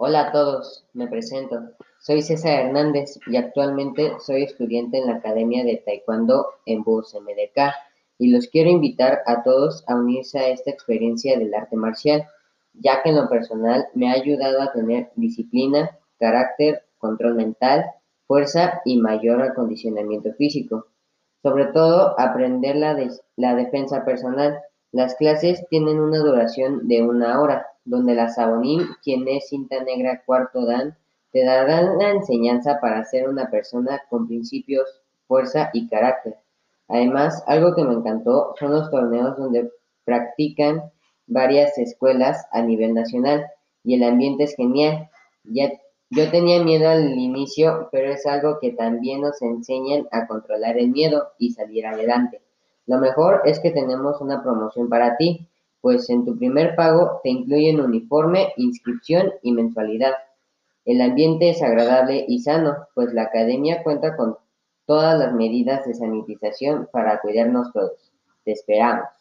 Hola a todos, me presento. Soy César Hernández y actualmente soy estudiante en la Academia de Taekwondo en Bus MDK y los quiero invitar a todos a unirse a esta experiencia del arte marcial, ya que en lo personal me ha ayudado a tener disciplina, carácter, control mental, fuerza y mayor acondicionamiento físico. Sobre todo, aprender la, la defensa personal. Las clases tienen una duración de una hora, donde la Sabonín, quien es cinta negra cuarto dan, te darán la enseñanza para ser una persona con principios, fuerza y carácter. Además, algo que me encantó son los torneos donde practican varias escuelas a nivel nacional y el ambiente es genial. Ya, yo tenía miedo al inicio, pero es algo que también nos enseñan a controlar el miedo y salir adelante. Lo mejor es que tenemos una promoción para ti, pues en tu primer pago te incluyen uniforme, inscripción y mensualidad. El ambiente es agradable y sano, pues la academia cuenta con todas las medidas de sanitización para cuidarnos todos. Te esperamos.